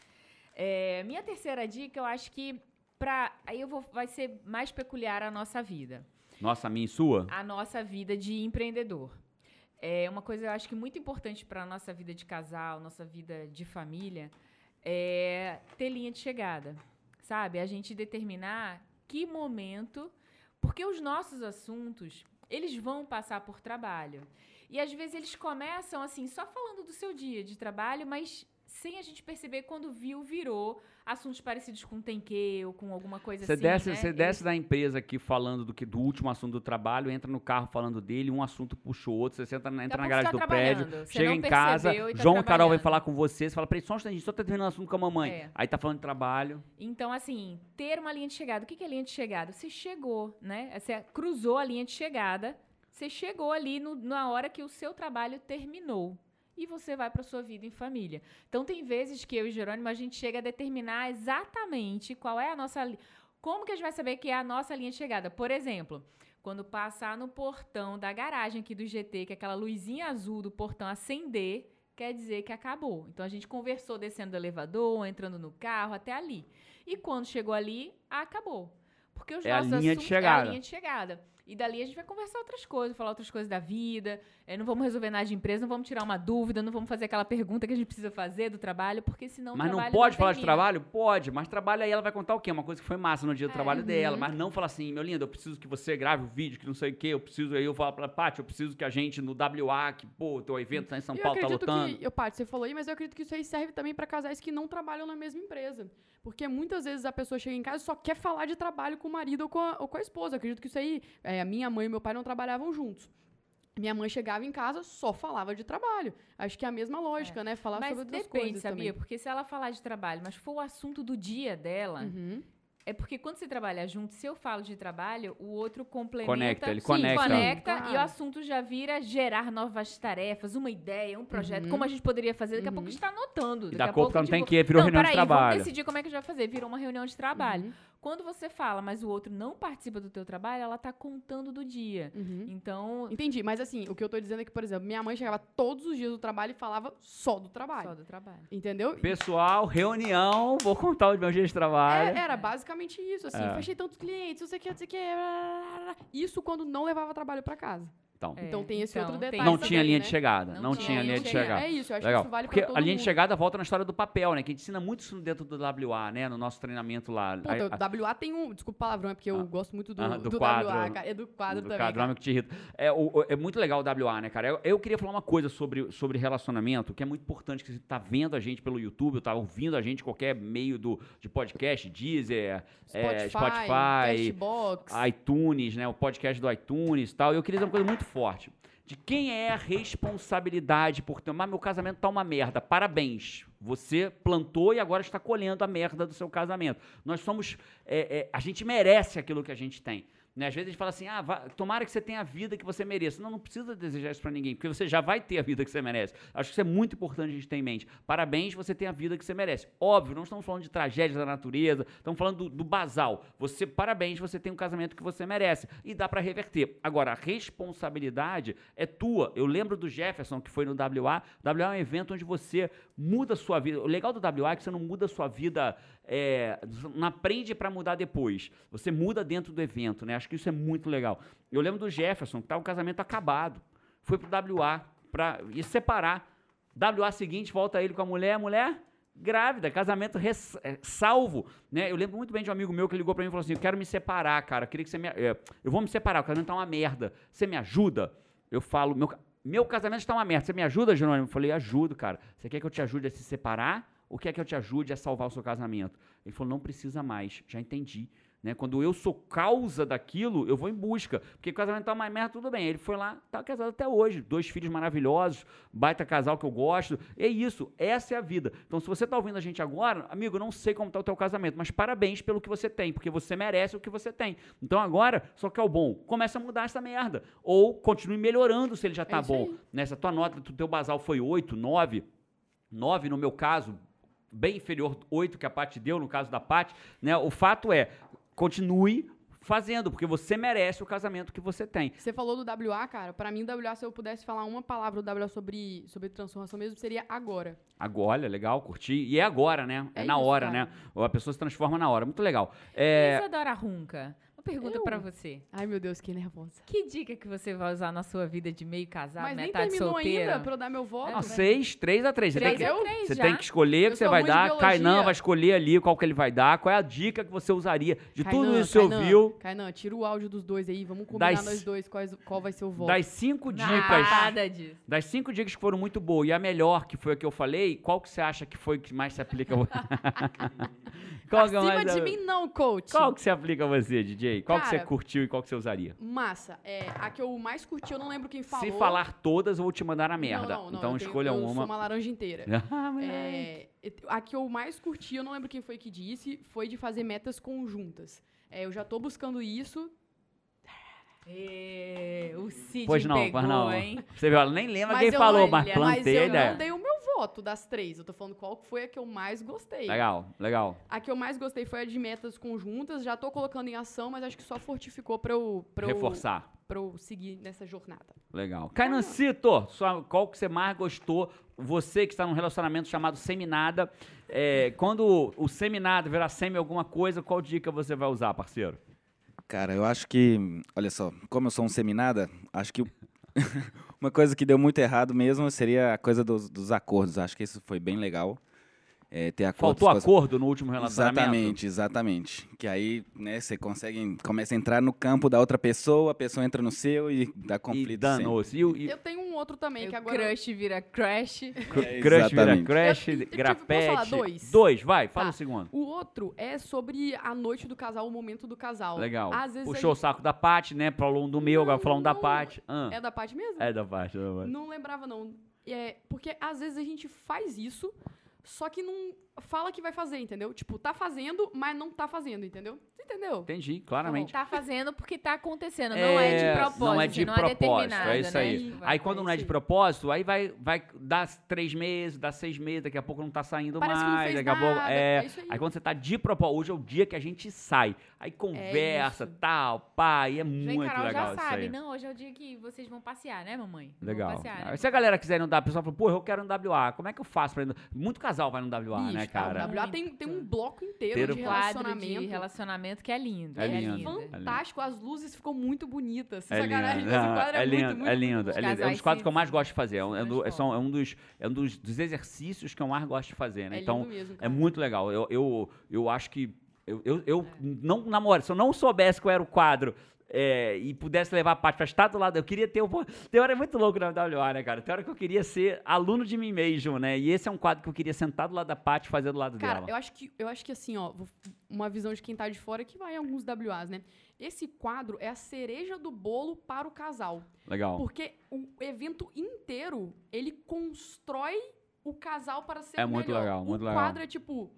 É, minha terceira dica, eu acho que pra. Aí eu vou. Vai ser mais peculiar a nossa vida. Nossa, a minha e sua? A nossa vida de empreendedor. É uma coisa eu acho que muito importante para a nossa vida de casal, nossa vida de família, é ter linha de chegada. Sabe? A gente determinar que momento. Porque os nossos assuntos, eles vão passar por trabalho. E às vezes eles começam assim, só falando do seu dia de trabalho, mas sem a gente perceber quando viu, virou assuntos parecidos com tem que ou com alguma coisa Você assim. desce, né? você desce da empresa aqui falando do, que, do último assunto do trabalho, entra no carro falando dele, um assunto puxa o outro, você senta, na- entra na garagem você do tá prédio, chega em casa, tá João e Carol vai falar com você, você fala, peraí, só um instantinho, só tá terminando o assunto com a mamãe. É. Aí tá falando de trabalho. Então, assim, ter uma linha de chegada. O que que é linha de chegada? Você chegou, né? Você cruzou a linha de chegada, você chegou ali no- na hora que o seu trabalho terminou. E você vai para sua vida em família. Então, tem vezes que eu e Jerônimo, a gente chega a determinar exatamente qual é a nossa... Como que a gente vai saber que é a nossa linha de chegada? Por exemplo, quando passar no portão da garagem aqui do GT, que aquela luzinha azul do portão acender, quer dizer que acabou. Então a gente conversou descendo do elevador, entrando no carro, até ali. E quando chegou ali, acabou. Porque os É a nossos linha de assuntos- chegada. É a linha de chegada. E dali a gente vai conversar outras coisas, falar outras coisas da vida. é, não vamos resolver nada de empresa, não vamos tirar uma dúvida, não vamos fazer aquela pergunta que a gente precisa fazer do trabalho, porque senão o mas não pode falar de trabalho? Pode, mas trabalho aí ela vai contar o quê? Uma coisa que foi massa no dia do É. trabalho dela, Uhum. mas não falar assim, meu lindo, eu preciso que você grave o vídeo, que não sei o quê, eu preciso, aí eu falo pra Paty, eu preciso que a gente no WA, que, pô, teu evento tá em São eu Paulo, tá acredito lotando. que, eu, Paty, você falou aí, mas eu acredito que isso aí serve também para casais que não trabalham na mesma empresa. Porque muitas vezes a pessoa chega em casa e só quer falar de trabalho com o marido ou com a, ou com a esposa. Eu acredito que isso aí, é, a minha mãe e meu pai não trabalhavam juntos. Minha mãe chegava em casa, só falava de trabalho. Acho que é a mesma lógica, né? Falar Mas sobre outras depende, coisas sabia? também. Porque se ela falar de trabalho, mas for o assunto do dia dela, Uhum. é porque quando você trabalha junto, se eu falo de trabalho, o outro complementa. Conecta, ele Sim, conecta. conecta claro. e o assunto já vira gerar novas tarefas, uma ideia, um projeto, Uhum. como a gente poderia fazer. Daqui a Uhum. pouco a gente está anotando. E Daqui da a pouco, não tem tipo, que ir, virou não, reunião de trabalho. Vamos decidir como é que a gente vai fazer. Virou uma reunião de trabalho. Uhum. Quando você fala, mas o outro não participa do teu trabalho, ela tá contando do dia. Uhum. Então, Entendi, mas assim, o que eu tô dizendo é que, por exemplo, minha mãe chegava todos os dias do trabalho e falava só do trabalho. só do trabalho. Entendeu? Pessoal, reunião, vou contar o meu dia de trabalho. É, era basicamente isso, assim, É. fechei tantos clientes, não sei o que, não sei o que. Isso quando não levava trabalho pra casa. Então, É, Então tem esse então, outro detalhe. não tinha também, linha né? de chegada. Não, Não tinha tinha, linha de chegada. É isso, eu acho Legal. que isso vale Porque pra todo a linha mundo. de chegada volta na história do papel, né? Que a gente ensina muito isso dentro do WA, né? No nosso treinamento lá. Pô, A- o WA tem um. Desculpa o palavrão, é porque eu Ah. gosto muito do, Ah, do do, quadro. WA, cara. É do quadro do também. quadro, cara. que te irrita. É, o- é muito legal o WA, né, cara? Eu, eu queria falar uma coisa sobre, sobre relacionamento, que é muito importante, que você tá vendo a gente pelo YouTube, tá ouvindo a gente em qualquer meio do, de podcast, Deezer, é, Spotify, Spotify, Cashbox. iTunes, né? O podcast do iTunes e tal. Eu queria dizer uma coisa muito forte. De quem é a responsabilidade por ter. Mas meu casamento tá uma merda. Parabéns. Você plantou e agora está colhendo a merda do seu casamento. Nós somos. é, é, a gente merece aquilo que a gente tem. Né? Às vezes a gente fala assim, ah, tomara que você tenha a vida que você mereça. Não, não precisa desejar isso pra ninguém, porque você já vai ter a vida que você merece. Acho que isso é muito importante a gente ter em mente. Parabéns, você tem a vida que você merece. Óbvio, não estamos falando de tragédia da natureza, estamos falando do, do basal. Você, parabéns, você tem um casamento que você merece. E dá pra reverter. Agora, a responsabilidade é tua. Eu lembro do Jefferson, que foi no WA. WA é um evento onde você muda a sua vida. O legal do WA é que você não muda a sua vida, é, não aprende pra mudar depois. Você muda dentro do evento, né? Acho que isso é muito legal. Eu lembro do Jefferson, que tá o casamento acabado. foi pro WA ir separar. WA seguinte, volta ele com a mulher, a mulher grávida, casamento res- é, salvo, né? Eu lembro muito bem de um amigo meu que ligou pra mim e falou assim: "Eu quero me separar, cara. Queria que você me é, eu vou me separar, o casamento tá uma merda. Você me ajuda?" Eu falo: "Meu meu casamento está uma merda. Você me ajuda, Jerônimo?" Eu falei: "Ajudo, cara. Você quer que eu te ajude a se separar ou quer que eu te ajude a salvar o seu casamento?" Ele falou: "Não precisa mais. Já entendi." Né? Quando eu sou causa daquilo, eu vou em busca. Porque o casamento tá uma merda, tudo bem. Ele foi lá, tá casado até hoje. Dois filhos maravilhosos, baita casal que eu gosto. É isso, essa é a vida. Então, se você tá ouvindo a gente agora, amigo, não sei como tá o teu casamento, mas parabéns pelo que você tem, porque você merece o que você tem. Então, agora, só que é o bom. Começa a mudar essa merda. Ou continue melhorando se ele já tá isso bom. aí. Né? Se a tua nota do teu basal foi 8, 9, 9 no meu caso, bem inferior 8 que a Paty deu, no caso da Paty, né? O fato é, continue fazendo, porque você merece o casamento que você tem. Você falou do WA, cara. Pra mim, o WA, se eu pudesse falar uma palavra do WA sobre, sobre transformação mesmo, seria agora. Agora, olha, legal, curti. E é agora, né? É, É na isso, hora, cara. né? A pessoa se transforma na hora. Muito legal. É, Isadora Runca, pergunta pra você. Ai, meu Deus, que nervosa. Que dica que você vai usar na sua vida de meio casado, Mas nem metade terminou solteira? ainda pra eu dar meu voto. não, seis, três a três. Você tem que, três você tem que escolher o que você vai dar. Kainan vai escolher ali qual que ele vai dar. Qual é a dica que você usaria de tudo Kainan, isso que você ouviu. Kainan, tira o áudio dos dois aí. Vamos combinar Das- nós dois quais, qual vai ser o voto. Das cinco dicas. Nada disso. Das cinco dicas que foram muito boas e a melhor, que foi a que eu falei, qual que você acha que foi que mais se aplica a você? qual que é Acima mais de mim não, coach. Qual que se aplica a você, DJ? Qual que você Cara, curtiu e qual que você usaria? Massa. É, a que eu mais curti, eu não lembro quem falou. Se falar todas, eu vou te mandar na merda. Não, não, não, então eu tenho- escolha eu uma. sou uma laranja inteira. Ah. É, a que eu mais curti, eu não lembro quem foi que disse, foi de fazer metas conjuntas. É, eu já tô buscando isso. Ê, o Cid Pois não, pegou, pois não. hein? Você viu, ela nem lembra Mas quem eu falou, não- mas olha, plantei Mas eu ideia. não dei o meu voto das três. Eu tô falando qual foi a que eu mais gostei. Legal, legal. A que eu mais gostei foi a de metas conjuntas. Já tô colocando em ação, mas acho que só fortificou pra eu, pra eu, Reforçar. pra eu seguir nessa jornada. Legal. Cainancito, qual que você mais gostou? Você que está num relacionamento chamado Seminada. é, quando o Seminada virar semi alguma coisa, qual dica você vai usar, parceiro? Cara, eu acho que, olha só, como eu sou um seminada, acho que uma coisa que deu muito errado mesmo seria a coisa dos, dos acordos. Acho que isso foi bem legal. É, ter acordos Faltou as- acordo no último relacionamento? Exatamente, exatamente. Que aí, né, você consegue, começa a entrar no campo da outra pessoa, a pessoa entra no seu e dá conflito. E danou-se. E, e Eu tenho um outro também, O que agora... crush vira crush. cr- É, crush vira crush, Eu- eu- grapete. posso falar dois? Dois, vai, fala Tá. um segundo. O outro é sobre a noite do casal, o momento do casal. Legal. Às vezes Puxou a o saco da Paty, né? Falou um do meu, agora Não, falou um da. Paty. Ah, gente... É da parte mesmo? é da Paty. é da Paty. Não lembrava, não. É, porque às vezes a gente faz isso, só que não fala que vai fazer, entendeu? Tipo, tá fazendo, mas não tá fazendo, entendeu? Você entendeu? Entendi, claramente. Tá fazendo porque tá acontecendo, não é de propósito. Não é de não propósito, determinado, é isso né? aí. Vai, Aí quando é não é de propósito, aí vai, vai dar três meses, dá seis meses, daqui a pouco não tá saindo Parece que não mais, fez daqui a pouco. nada, É, é isso aí. aí quando você tá de propósito, hoje é o dia que a gente sai. Aí conversa, isso. tal, pá, e é muito Carol legal já isso sabe, aí. não, hoje é o dia que vocês vão passear, né, mamãe? Legal. passear, né? Aí Se a galera quiser ir no WA, a pessoa fala, pô, eu quero no WA, como é que eu faço pra ir no... Muito casal vai no WA, né, Bicho, cara? O WA tem, tem um bloco inteiro de relacionamento. de relacionamento que é lindo. É É, lindo. lindo. Fantástico, as luzes ficam muito bonitas. É sacanagem, lindo, quadro é muito, lindo, muito é lindo, bonito. é lindo. É um dos quadros que eu mais gosto de fazer. É um, é do- é só- transformam. é um dos, é um dos, dos exercícios que eu mais gosto de fazer, né? É então, lindo mesmo, é muito legal. Eu, eu, eu acho que. Eu, eu, eu não namoro, se eu não soubesse qual era o quadro é, e pudesse levar a parte pra estar do lado, eu queria ter. Pô, tem hora é muito louco na WA, né, cara? Tem hora que eu queria ser aluno de mim mesmo, né? E esse é um quadro que eu queria sentar do lado da Paty e fazer do lado Cara, dela. eu acho, que, eu acho que assim, ó, uma visão de quem tá de fora que vai em alguns WAs, né? Esse quadro é a cereja do bolo para o casal. Legal. Porque o evento inteiro, ele constrói o casal para ser É o muito melhor. legal, muito o legal. quadro é tipo,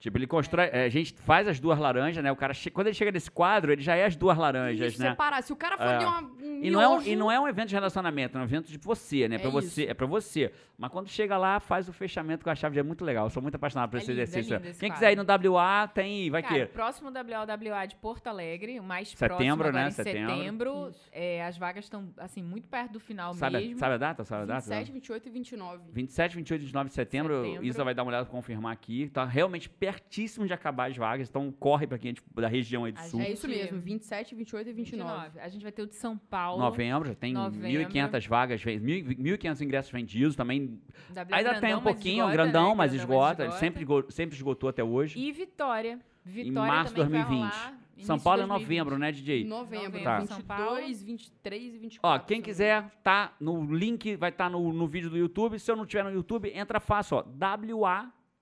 Tipo, ele constrói. é, a gente faz as duas laranjas, né? O cara che- quando ele chega nesse quadro, ele já é as duas laranjas, isso, né? separar. Se o cara for É. de uma, um E não, é um, e não é um evento de relacionamento, é um evento de você, né? É pra você, isso. é pra você. Mas quando chega lá, faz o fechamento com a chave, é muito legal. Eu sou muito apaixonado por É esse lindo, é exercício. lindo esse Quem quadro. quiser ir no WA, tem. Vai Cara, que próximo WA de Porto Alegre, o mais Setembro, próximo agora né? em Setembro. setembro. Isso. É, as vagas estão, assim, muito perto do final Sabe, mesmo. sabe a data? Sabe a data? 27, 28 e 29. 27, 28 e 29 de setembro, Setembro. Isa vai dar uma olhada pra confirmar aqui. Tá realmente pertíssimo de acabar as vagas, então corre pra quem é tipo, da região aí do A sul. É isso Gente, mesmo, 27, 28 e 29. A gente vai ter o de São Paulo. Novembro, já tem Novembro. 1.500 vagas, ven- 1.500 ingressos vendidos também. Bia Ainda Grandão, tem um pouquinho, esgota, grandão, né? mas Grandão, esgota. Ele sempre, esgo- sempre esgotou até hoje. E Vitória. Vitória março de também vai 2020. rolar São Paulo é de 2020. novembro, né, DJ? Novembro, Novembro, Tá. 22, 23 e Ó, 24. quem se eu não me quiser, tá no link, vai estar no, no vídeo do YouTube. Se eu não tiver no YouTube, entra fácil, ó.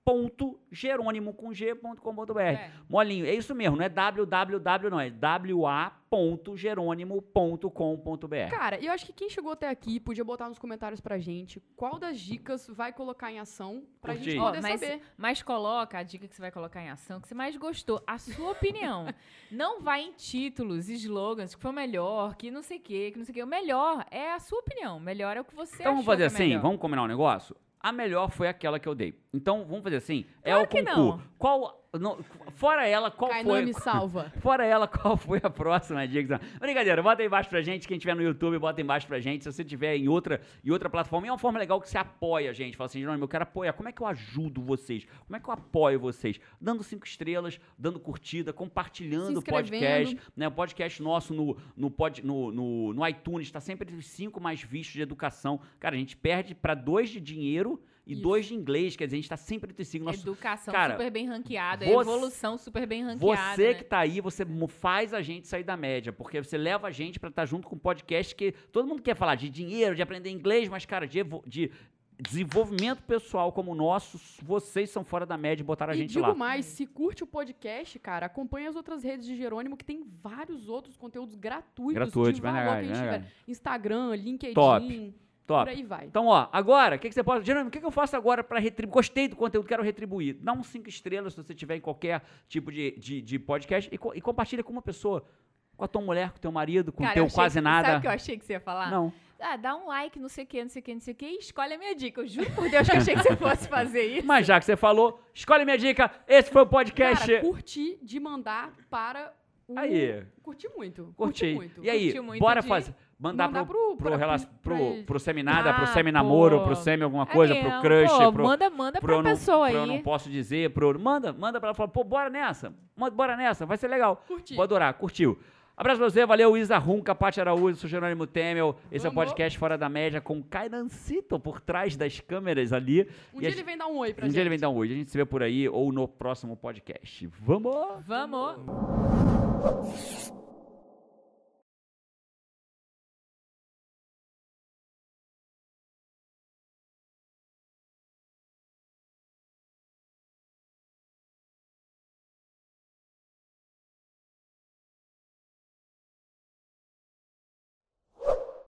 wa.jerônimo com g.com.br. É. Molinho, é isso mesmo, não é www, não, é wa.jerônimo.com.br. Cara, eu acho que quem chegou até aqui podia botar nos comentários pra gente qual das dicas vai colocar em ação pra Curti. gente poder mas, saber. mas coloca a dica que você vai colocar em ação, que você mais gostou, a sua opinião. não vai em títulos, slogans, que foi o melhor, que não sei o quê, que não sei o quê. O melhor é a sua opinião. O melhor é o que você Então vamos achou fazer que é assim, melhor. vamos combinar um negócio? A melhor foi aquela que eu dei. Então vamos fazer assim, é o Claro que concurso. não. Qual, no- fora ela, qual foi? me salva. Fora ela, qual foi a próxima dica? Brincadeira, bota aí embaixo pra gente. Quem tiver no YouTube, bota aí embaixo pra gente. Se você tiver em outra, em outra plataforma, é uma forma legal que você apoia a gente. Fala assim, Jerônimo, eu quero apoiar. Como é que eu ajudo vocês? Como é que eu apoio vocês? Dando cinco estrelas, dando curtida, compartilhando o podcast. Né? O podcast nosso no, no, pod, no, no, no iTunes está sempre entre os cinco mais vistos de educação. Cara, a gente perde pra dois de dinheiro e Isso. dois de inglês. Quer dizer, a gente tá sempre entre cinco. Nosso, Educação Cara, super bem ranqueada, você- evolução super bem ranqueada. você né? que tá aí, você faz a gente sair da média, porque você leva a gente pra estar junto com um podcast que todo mundo quer falar de dinheiro, de aprender inglês, mas, cara, de, de desenvolvimento pessoal como o nosso, vocês são fora da média e botaram a E gente digo lá. mais, se curte o podcast, cara, acompanha as outras redes de Jerônimo, que tem vários outros conteúdos gratuitos Gratuito, de valor legal, que a gente legal. tiver. Instagram, LinkedIn, Top, Top. por aí vai. Então, ó, agora, o que, que você pode. Jerônimo, o que, que eu faço agora para retribuir? Gostei do conteúdo, quero retribuir. Dá uns cinco estrelas se você tiver em qualquer tipo de, de, de podcast e, co- e compartilha com uma pessoa. Com a tua mulher, com o teu marido, com o teu quase que- nada. Sabe o que eu achei que você ia falar? Não. Ah, dá um like, não sei o que, não sei o que, não sei o que, e escolhe a minha dica. Eu juro por Deus que eu achei que você fosse fazer isso. Mas já que você falou, escolhe minha dica. Esse foi o podcast. Cara, curti de mandar para o... Aí. Curti muito. Curti. muito. E aí, muito bora de fazer. Mandar, mandar pro, pro- pro, pra- pro, pro seminada, pro Ah, semi-namoro, pô. pro semi alguma coisa, É pro mesmo, crush, pô, pro. Manda, manda pro pra eu não, pessoa pro eu aí. não posso dizer, pro. Manda, manda pra ela falar, pô, bora nessa. Manda- Bora nessa, vai ser legal. Curti. Vou adorar, curtiu. Abraço pra você, valeu, Isa Rum, Capati Araújo, sou Jerônimo Temel. Esse é o Vamos. podcast Fora da Média com Cairancito por trás das câmeras ali. Um E dia a ele gente- vem dar um oi pra um gente. dia ele vem dar um oi. A gente se vê por aí ou no próximo podcast. Vamos! Vamos!